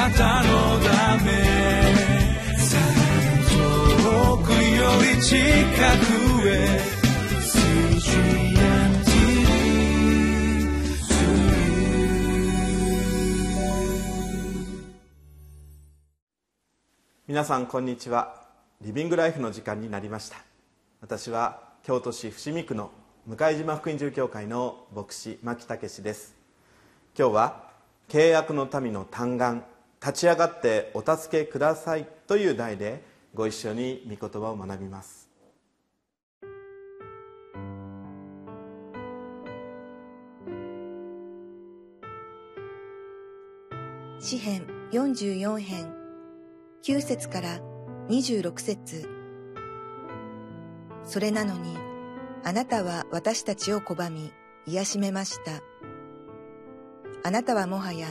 なたのため遠くより近くへ皆さんこんにちは。リビングライフの時間になりました。私は京都市伏見区の向島福音住教会の牧師牧武です。今日は契約の民の嘆願。立ち上がってお助けくださいという題でご一緒に御言葉を学びます詩編44編9節から26節それなのに、あなたは私たちを拒み、癒しめました。あなたはもはや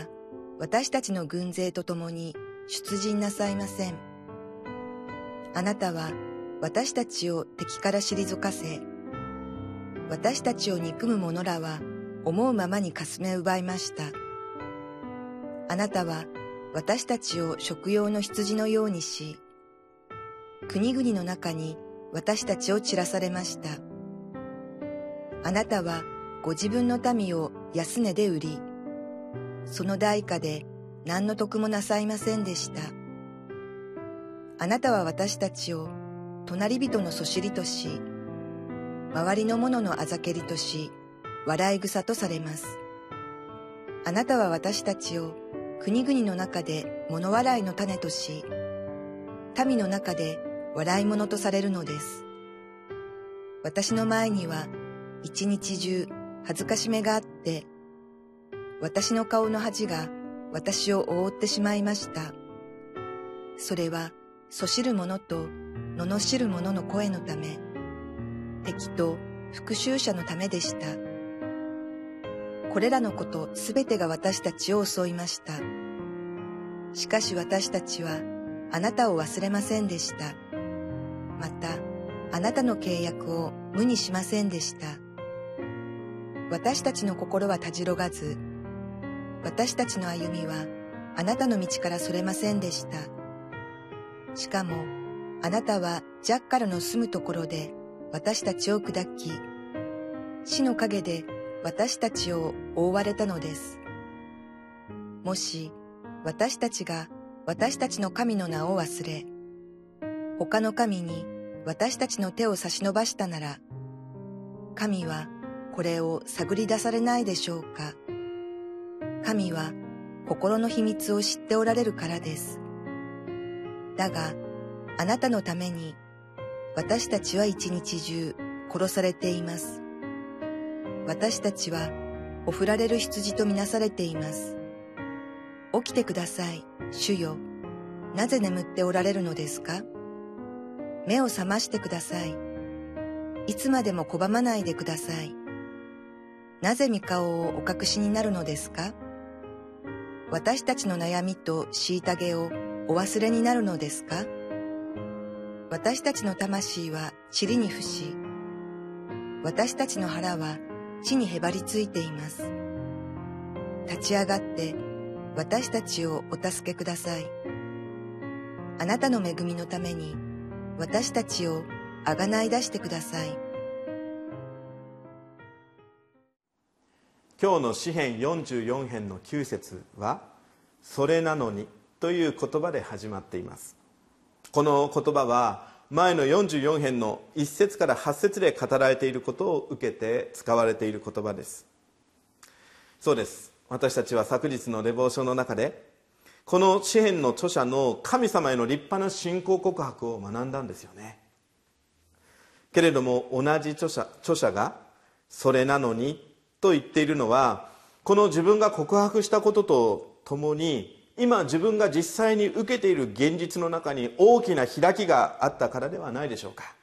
私たちの軍勢と共に出陣なさいません。あなたは私たちを敵から退かせ、私たちを憎む者らは思うままにかすめ奪いました。あなたは私たちを食用の羊のようにし、国々の中に私たちを散らされました。あなたはご自分の民を安値で売り、その代価で何の得もなさいませんでした。あなたは私たちを隣人のそしりとし、周りの者のあざけりとし、笑い草とされます。あなたは私たちを国々の中で物笑いの種とし、民の中で笑い者とされるのです。私の前には一日中恥ずかしめがあって、私の顔の恥が私を覆ってしまいました。それは、そしる者と罵る者の声のため、敵と復讐者のためでした。これらのことすべてが私たちを襲いました。しかし私たちはあなたを忘れませんでした。また、あなたの契約を無にしませんでした。私たちの心はたじろがず、私たちの歩みはあなたの道からそれませんでした。しかも、あなたはジャッカルの住むところで私たちを砕き、死の陰で私たちを覆われたのです。もし私たちが私たちの神の名を忘れ、他の神に私たちの手を差し伸ばしたなら、神はこれを探り出されないでしょうか。神は心の秘密を知っておられるからです。だが、あなたのために私たちは一日中殺されています。私たちはおふられる羊とみなされています。起きてください、主よ。なぜ眠っておられるのですか？目を覚ましてください。いつまでも拒まないでください。なぜ御顔をお隠しになるのですか？私たちの悩みと虐げをお忘れになるのですか？私たちの魂は塵に伏し、私たちの腹は地にへばりついています。立ち上がって私たちをお助けください。あなたの恵みのために私たちをあがない出してください。今日の詩編44編の9節は「それなのに」という言葉で始まっています。この言葉は前の44編の1節から8節で語られていることを受けて使われている言葉です。そうです。私たちは昨日のレボーションの中でこの詩篇の著者の神様への立派な信仰告白を学んだんですよね。けれども同じ著者著者が「それなのに」と言っているのはこの自分が告白したこととともに今自分が実際に受けている現実の中に大きな開きがあったからではないでしょうか。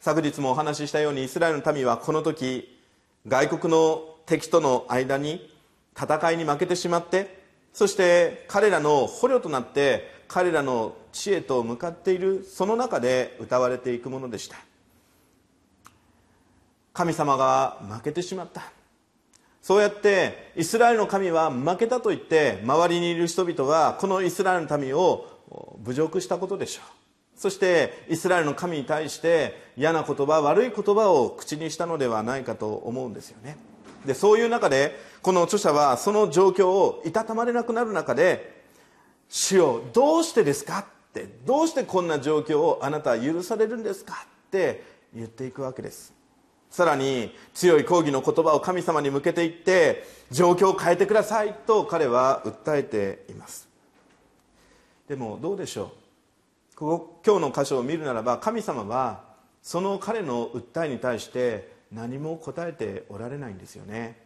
昨日もお話ししたようにイスラエルの民はこの時外国の敵との間に戦いに負けてしまってそして彼らの捕虜となって彼らの知恵と向かっているその中で歌われていくものでした。神様が負けてしまった。そうやってイスラエルの神は負けたと言って周りにいる人々はこのイスラエルの民を侮辱したことでしょう。そしてイスラエルの神に対して嫌な言葉悪い言葉を口にしたのではないかと思うんですよね。でそういう中でこの著者はその状況をいたたまれなくなる中で「主よどうしてですか?」ってどうしてこんな状況をあなたは許されるんですか？って言っていくわけです。さらに強い抗議の言葉を神様に向けていって状況を変えてくださいと彼は訴えています。でもどうでしょう？ここ今日の箇所を見るならば神様はその彼の訴えに対して何も答えておられないんですよね。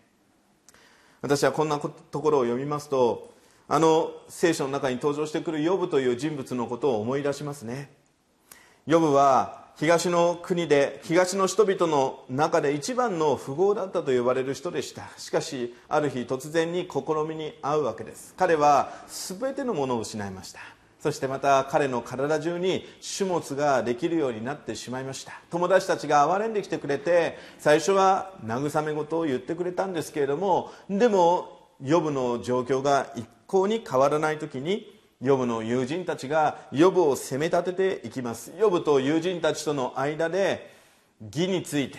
私はこんなところを読みますとあの聖書の中に登場してくるヨブという人物のことを思い出しますね。ヨブは東の国で東の人々の中で一番の富豪だったと呼ばれる人でした。しかしある日突然に試みに遭うわけです。彼は全てのものを失いました。そしてまた彼の体中に種物ができるようになってしまいました。友達たちが憐れんできてくれて最初は慰め事を言ってくれたんですけれどもでもヨブの状況が一向に変わらない時にヨブの友人たちがヨブを責め立てていきます。ヨブと友人たちとの間で義について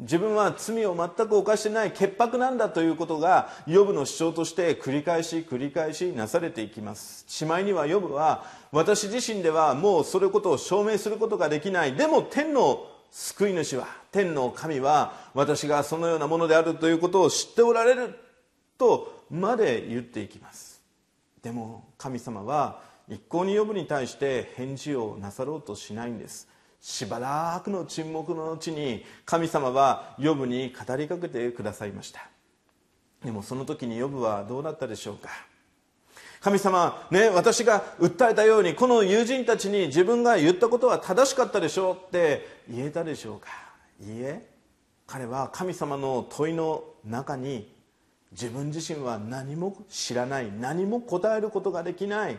自分は罪を全く犯してない潔白なんだということがヨブの主張として繰り返し繰り返しなされていきます。しまいにはヨブは私自身ではもうそれことを証明することができない。でも天の救い主は天の神は私がそのようなものであるということを知っておられるとまで言っていきます。でも神様は一向にヨブに対して返事をなさろうとしないんです。しばらくの沈黙の後に神様はヨブに語りかけてくださいました。でもその時にヨブはどうだったでしょうか。神様ね私が訴えたようにこの友人たちに自分が言ったことは正しかったでしょうって言えたでしょうか。いいえ。彼は神様の問いの中に自分自身は何も知らない何も答えることができない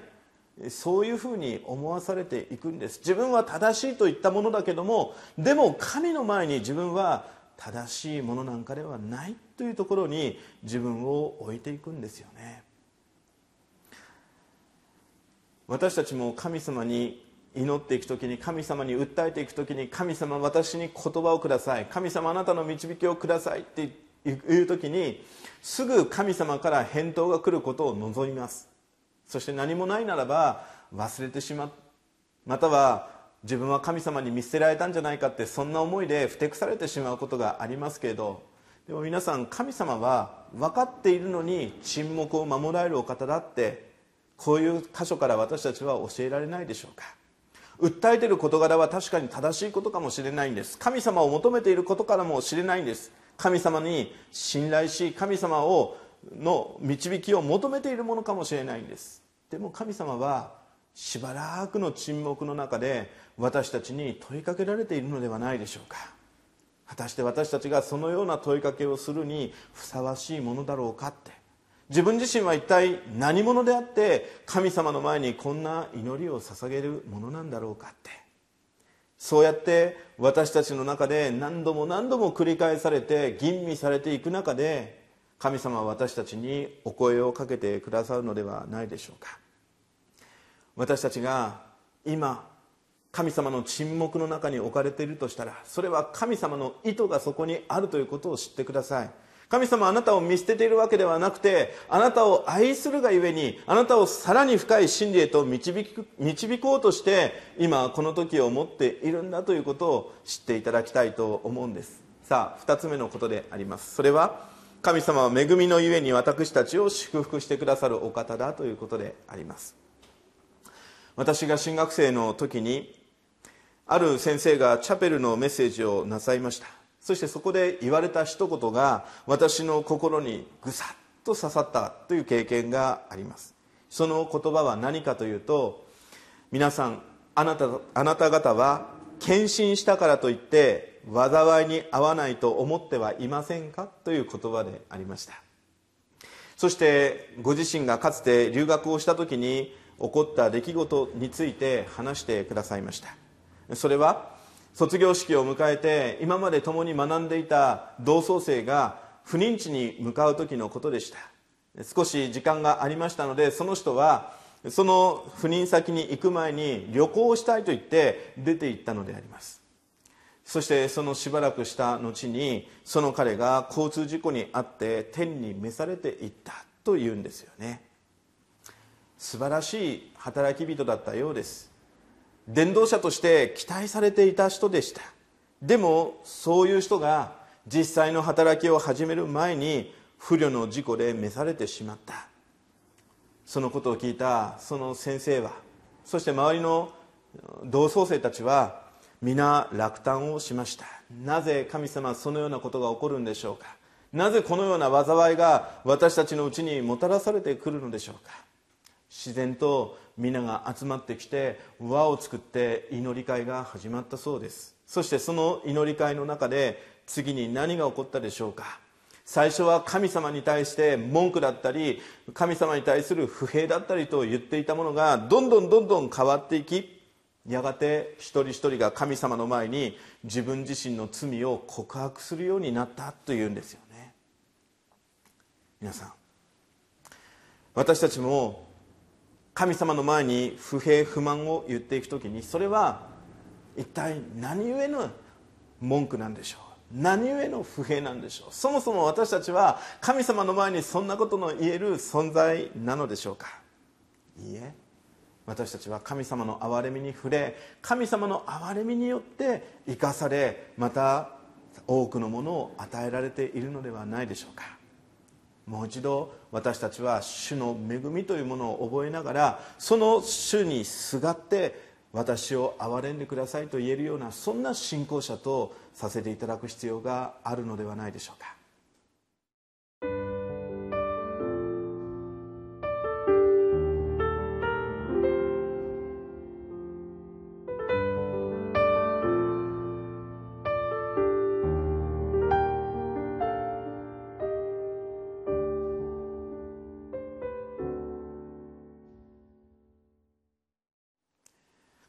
そういうふうに思わされていくんです。自分は正しいと言ったものだけどもでも神の前に自分は正しいものなんかではないというところに自分を置いていくんですよね。私たちも神様に祈っていく時に神様に訴えていく時に神様私に言葉をください。神様あなたの導きをくださいって言っていう時にすぐ神様から返答が来ることを望みます。そして何もないならば忘れてしまう。または自分は神様に見捨てられたんじゃないかってそんな思いでふてくされてしまうことがありますけれどでも皆さん神様は分かっているのに沈黙を守られるお方だってこういう箇所から私たちは教えられないでしょうか。訴えている事柄は確かに正しいことかもしれないんです。神様を求めていることからもしれないんです。神様に信頼し神様をの導きを求めているものかもしれないんです。でも神様はしばらくの沈黙の中で私たちに問いかけられているのではないでしょうか。果たして私たちがそのような問いかけをするにふさわしいものだろうかって。自分自身は一体何者であって神様の前にこんな祈りを捧げるものなんだろうかって。そうやって私たちの中で何度も何度も繰り返されて吟味されていく中で神様は私たちにお声をかけてくださるのではないでしょうか。私たちが今神様の沈黙の中に置かれているとしたらそれは神様の意図がそこにあるということを知ってください。神様あなたを見捨てているわけではなくてあなたを愛するがゆえにあなたをさらに深い真理へと導く導こうとして今この時を持っているんだということを知っていただきたいと思うんです。さあ2つ目のことであります。それは神様は恵みのゆえに私たちを祝福してくださるお方だということであります。私が進学生の時にある先生がチャペルのメッセージをなさいました。そしてそこで言われた一言が私の心にぐさっと刺さったという経験があります。その言葉は何かというと皆さんあなたあなた方は献身したからといって災いに合わないと思ってはいませんかという言葉でありました。そしてご自身がかつて留学をした時に起こった出来事について話してくださいました。それは卒業式を迎えて今まで共に学んでいた同窓生が不妊地に向かう時のことでした。少し時間がありましたのでその人はその赴任先に行く前に旅行をしたいと言って出て行ったのであります。そしてそのしばらくした後にその彼が交通事故に遭って天に召されていったというんですよね。素晴らしい働き人だったようです。伝道者として期待されていた人でした。でもそういう人が実際の働きを始める前に不慮の事故で召されてしまった。そのことを聞いたその先生はそして周りの同窓生たちは皆落胆をしました。なぜ神様そのようなことが起こるんでしょうか。なぜこのような災いが私たちのうちにもたらされてくるのでしょうか。自然と皆が集まってきて輪を作って祈り会が始まったそうです。そしてその祈り会の中で次に何が起こったでしょうか。最初は神様に対して文句だったり神様に対する不平だったりと言っていたものがどんどんどんどん変わっていきやがて一人一人が神様の前に自分自身の罪を告白するようになったというんですよね。皆さん私たちも神様の前に不平不満を言っていく時にそれは一体何故の文句なんでしょう？何故の不平なんでしょう？そもそも私たちは神様の前にそんなことの言える存在なのでしょうか？いいえ。私たちは神様の憐れみに触れ神様の憐れみによって生かされまた多くのものを与えられているのではないでしょうか？もう一度私たちは主の恵みというものを覚えながらその主にすがって私を憐れんでくださいと言えるようなそんな信仰者とさせていただく必要があるのではないでしょうか。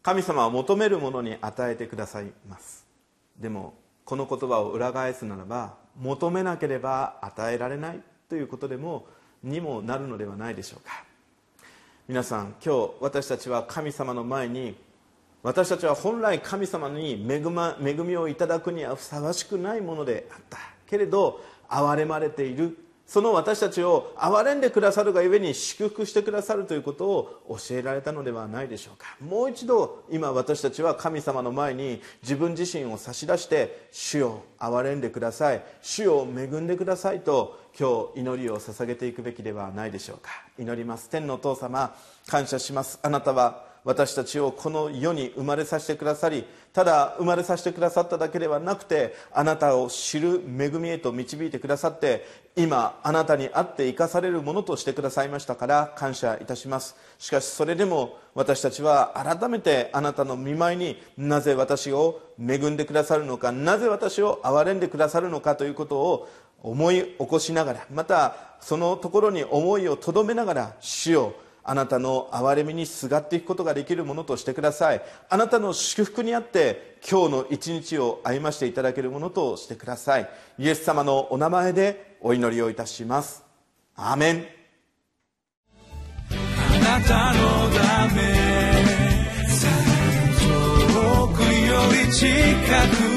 神様は求めるものに与えてくださいます。でもこの言葉を裏返すならば求めなければ与えられないということでもにもなるのではないでしょうか。皆さん今日私たちは神様の前に私たちは本来神様に恵,、ま、恵みをいただくにはふさわしくないものであった。けれど憐れまれているその私たちを憐れんでくださるがゆえに祝福してくださるということを教えられたのではないでしょうか。もう一度今私たちは神様の前に自分自身を差し出して主を憐れんでください。主を恵んでくださいと今日祈りを捧げていくべきではないでしょうか。祈ります。天のお父様感謝します。あなたは私たちをこの世に生まれさせてくださりただ生まれさせてくださっただけではなくてあなたを知る恵みへと導いてくださって今あなたに会って生かされるものとしてくださいましたから感謝いたします。しかしそれでも私たちは改めてあなたの見舞いになぜ私を恵んでくださるのかなぜ私を憐れんでくださるのかということを思い起こしながらまたそのところに思いをとどめながら主よあなたの憐れみにすがっていくことができるものとしてください。あなたの祝福にあって今日の一日を歩ましていただけるものとしてください。イエス様のお名前でお祈りをいたします。アーメン。あなたのため遠くより近く